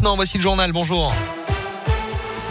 maintenant. Voici le journal. Bonjour.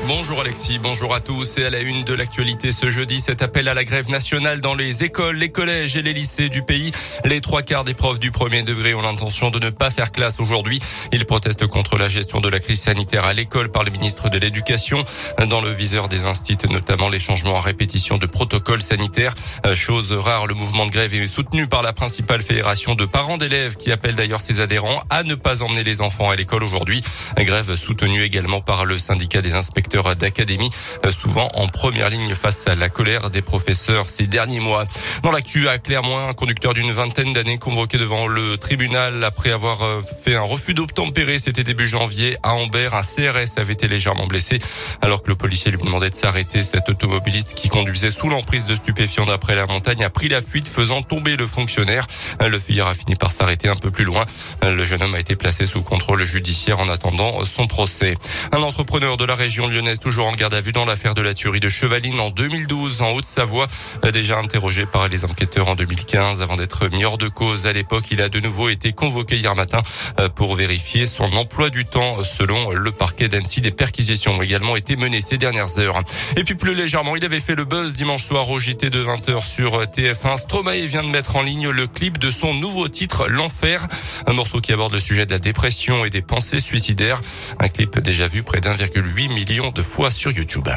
Bonjour Alexis, bonjour à tous. Et à la une de l'actualité ce jeudi, cet appel à la grève nationale dans les écoles, les collèges et les lycées du pays. Les trois quarts des profs du premier degré ont l'intention de ne pas faire classe aujourd'hui. Ils protestent contre la gestion de la crise sanitaire à l'école par le ministre de l'Éducation. Dans le viseur des instituts, notamment les changements à répétition de protocoles sanitaires. Chose rare, le mouvement de grève est soutenu par la principale fédération de parents d'élèves qui appelle d'ailleurs ses adhérents à ne pas emmener les enfants à l'école aujourd'hui. Grève soutenue également par le syndicat des inspecteurs d'académie, euh, souvent en première ligne face à la colère des professeurs ces derniers mois. Dans l'actu à Clermont, un conducteur d'une vingtaine d'années convoqué devant le tribunal après avoir euh, fait un refus d'obtempérer. C'était début janvier à Ambert. Un CRS avait été légèrement blessé alors que le policier lui demandait de s'arrêter. Cet automobiliste qui conduisait sous l'emprise de stupéfiants d'après la montagne a pris la fuite faisant tomber le fonctionnaire. Le fuyard a fini par s'arrêter un peu plus loin. Le jeune homme a été placé sous contrôle judiciaire en attendant son procès. Un entrepreneur de la région lyonnaise toujours en garde à vue dans l'affaire de la tuerie de Chevaline en 2012 en Haute-Savoie. Déjà interrogé par les enquêteurs en 2015 avant d'être mis hors de cause à l'époque. Il a de nouveau été convoqué hier matin euh, pour vérifier son emploi du temps selon le parquet d'Annecy. Des perquisitions ont également été menées ces dernières heures. Et puis plus légèrement, il avait fait le buzz dimanche soir au JT de 20h sur TF1. Stromae vient de mettre en ligne le clip de son nouveau titre L'Enfer, un morceau qui aborde le sujet de la dépression et des pensées suicidaires. Un clip déjà vu près d'1,8 million de fois sur YouTube.